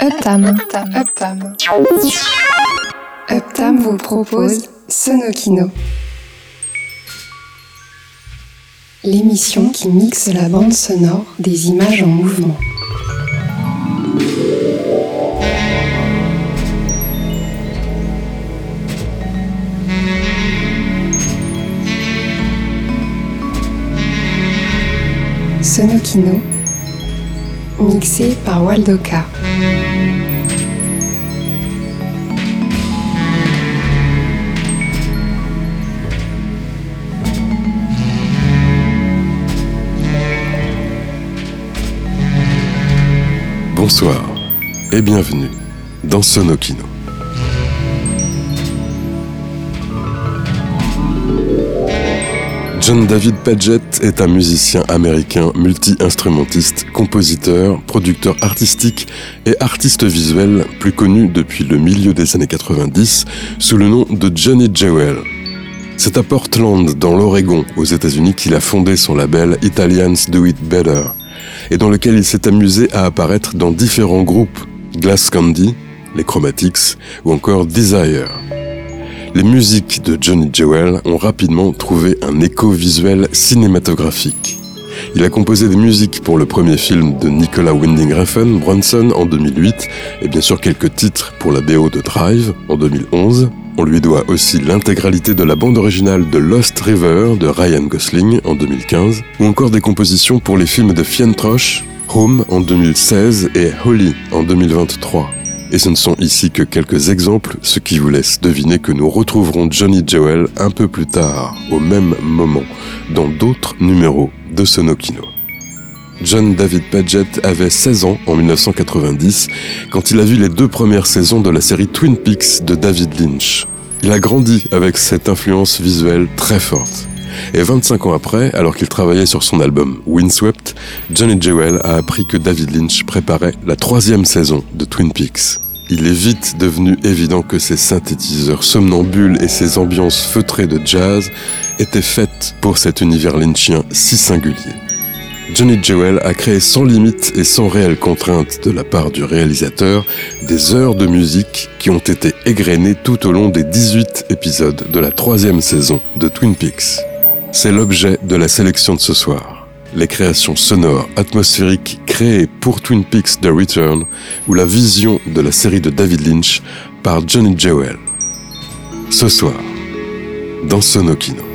Uptam. Uptam. Uptam. Uptam vous propose Sonokino. L'émission qui mixe la bande sonore des images en mouvement. Sonokino, mixé par Waldoka. Bonsoir et bienvenue dans Sonokino. John David Paget est un musicien américain multi-instrumentiste, compositeur, producteur artistique et artiste visuel plus connu depuis le milieu des années 90 sous le nom de Johnny Jewel. C'est à Portland, dans l'Oregon, aux États-Unis, qu'il a fondé son label Italians Do It Better, et dans lequel il s'est amusé à apparaître dans différents groupes, Glass Candy, les Chromatics ou encore Desire. Les musiques de Johnny Jewel ont rapidement trouvé un écho visuel cinématographique. Il a composé des musiques pour le premier film de Nicolas Winding Refn, Bronson, en 2008, et bien sûr quelques titres pour la BO de Drive, en 2011. On lui doit aussi l'intégralité de la bande originale de Lost River de Ryan Gosling en 2015, ou encore des compositions pour les films de Fien Troche, Home en 2016 et Holly en 2023. Et ce ne sont ici que quelques exemples, ce qui vous laisse deviner que nous retrouverons Johnny Jewel un peu plus tard, au même moment, dans d'autres numéros de Sonokino. John David Paget avait 16 ans en 1990 quand il a vu les deux premières saisons de la série Twin Peaks de David Lynch. Il a grandi avec cette influence visuelle très forte. Et 25 ans après, alors qu'il travaillait sur son album Windswept, Johnny Jewel a appris que David Lynch préparait la troisième saison de Twin Peaks. Il est vite devenu évident que ces synthétiseurs somnambules et ces ambiances feutrées de jazz étaient faites pour cet univers lynchien si singulier. Johnny Jewel a créé sans limite et sans réelle contrainte de la part du réalisateur des heures de musique qui ont été égrenées tout au long des 18 épisodes de la troisième saison de Twin Peaks. C'est l'objet de la sélection de ce soir. Les créations sonores atmosphériques créées pour Twin Peaks The Return ou la vision de la série de David Lynch par Johnny Jewel. Ce soir, dans Sonokino.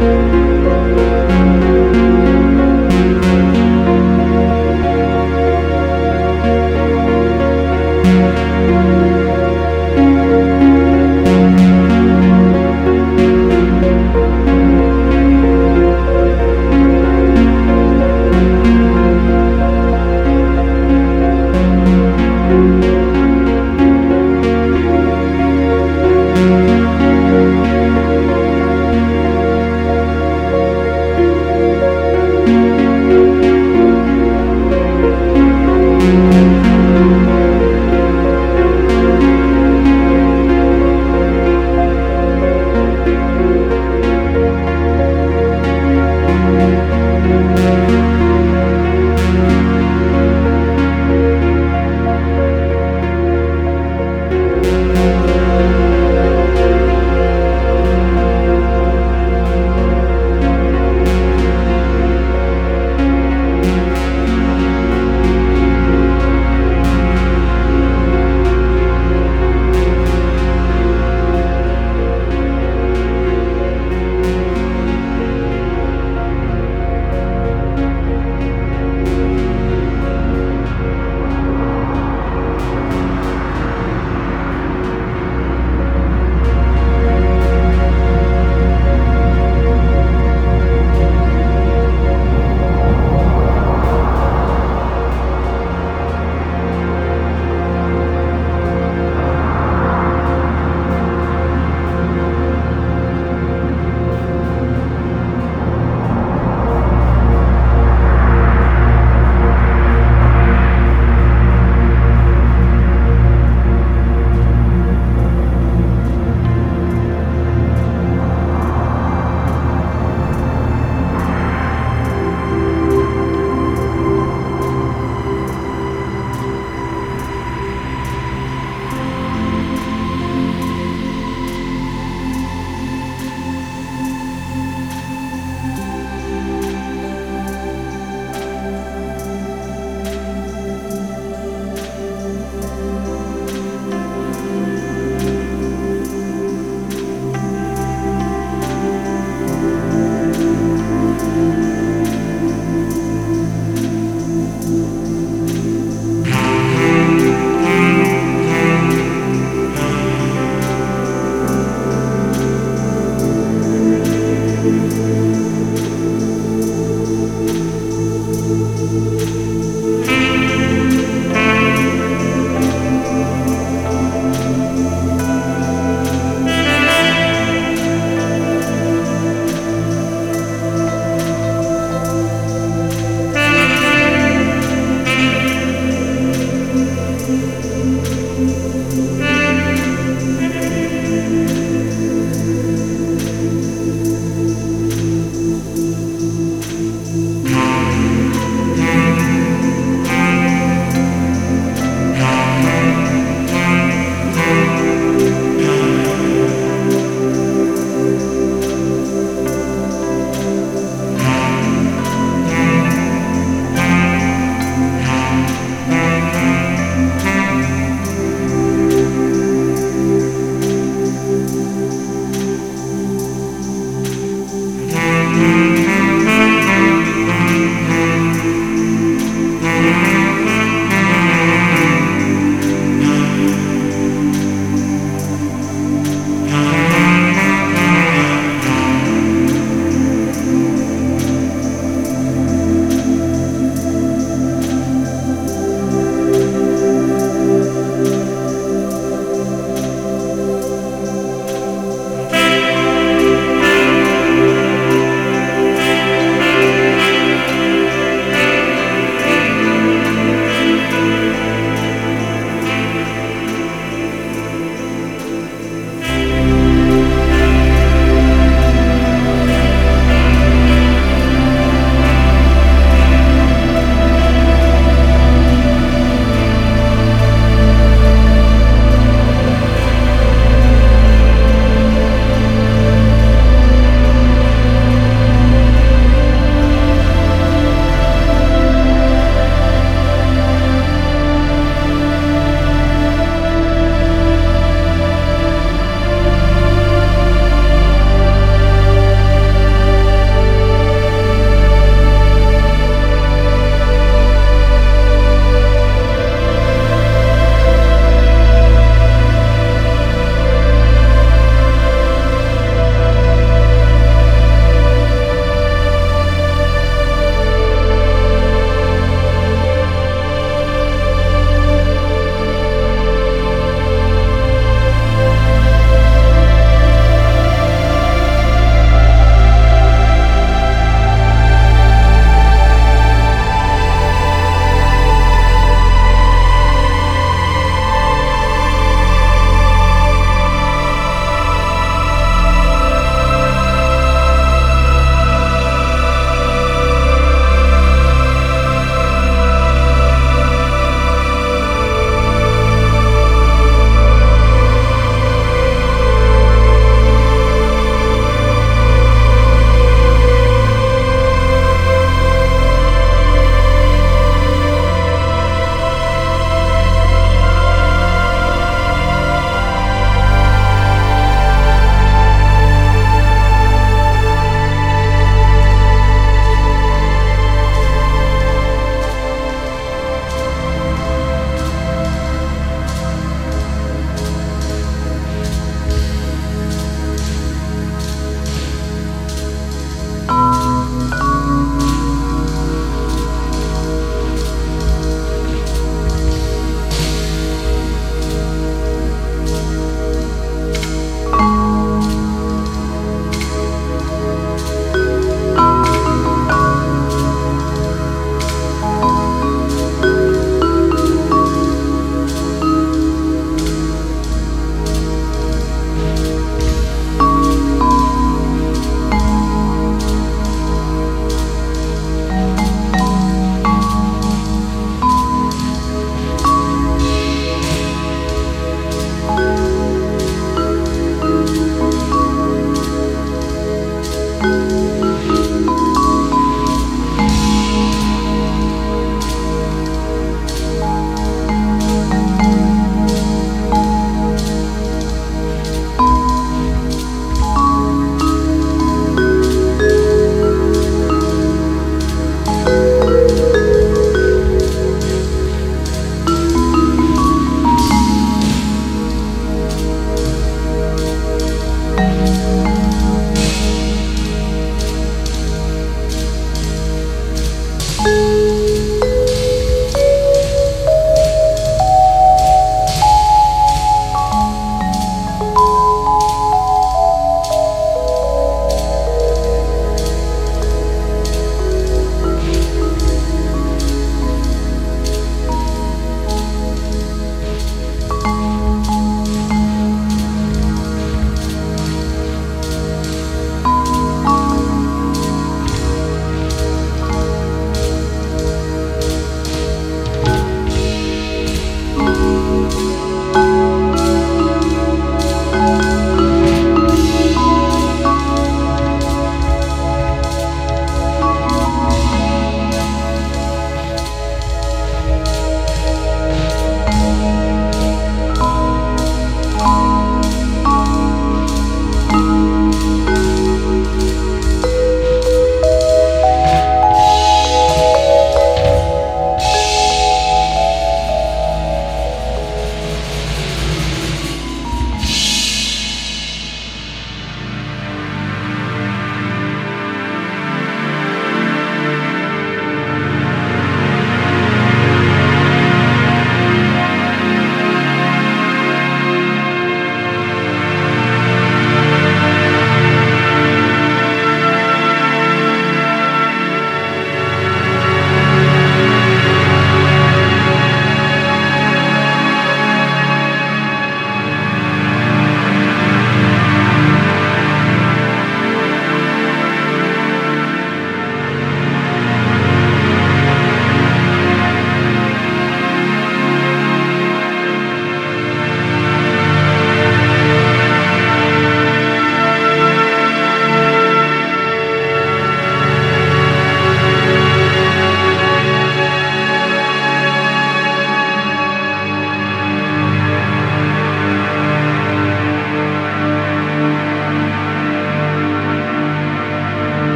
Música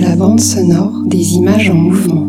La bande sonore des images en mouvement.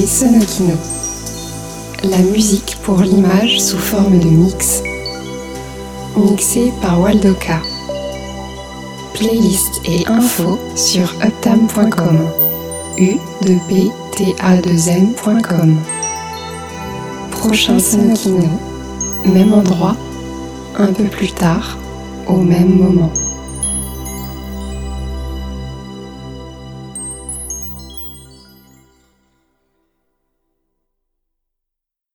Sonokino. La musique pour l'image sous forme de mix. Mixé par Waldoka. Playlist et info sur uptam.com. u 2 p t a 2 mcom Prochain Sonokino. Même endroit, un peu plus tard, au même moment.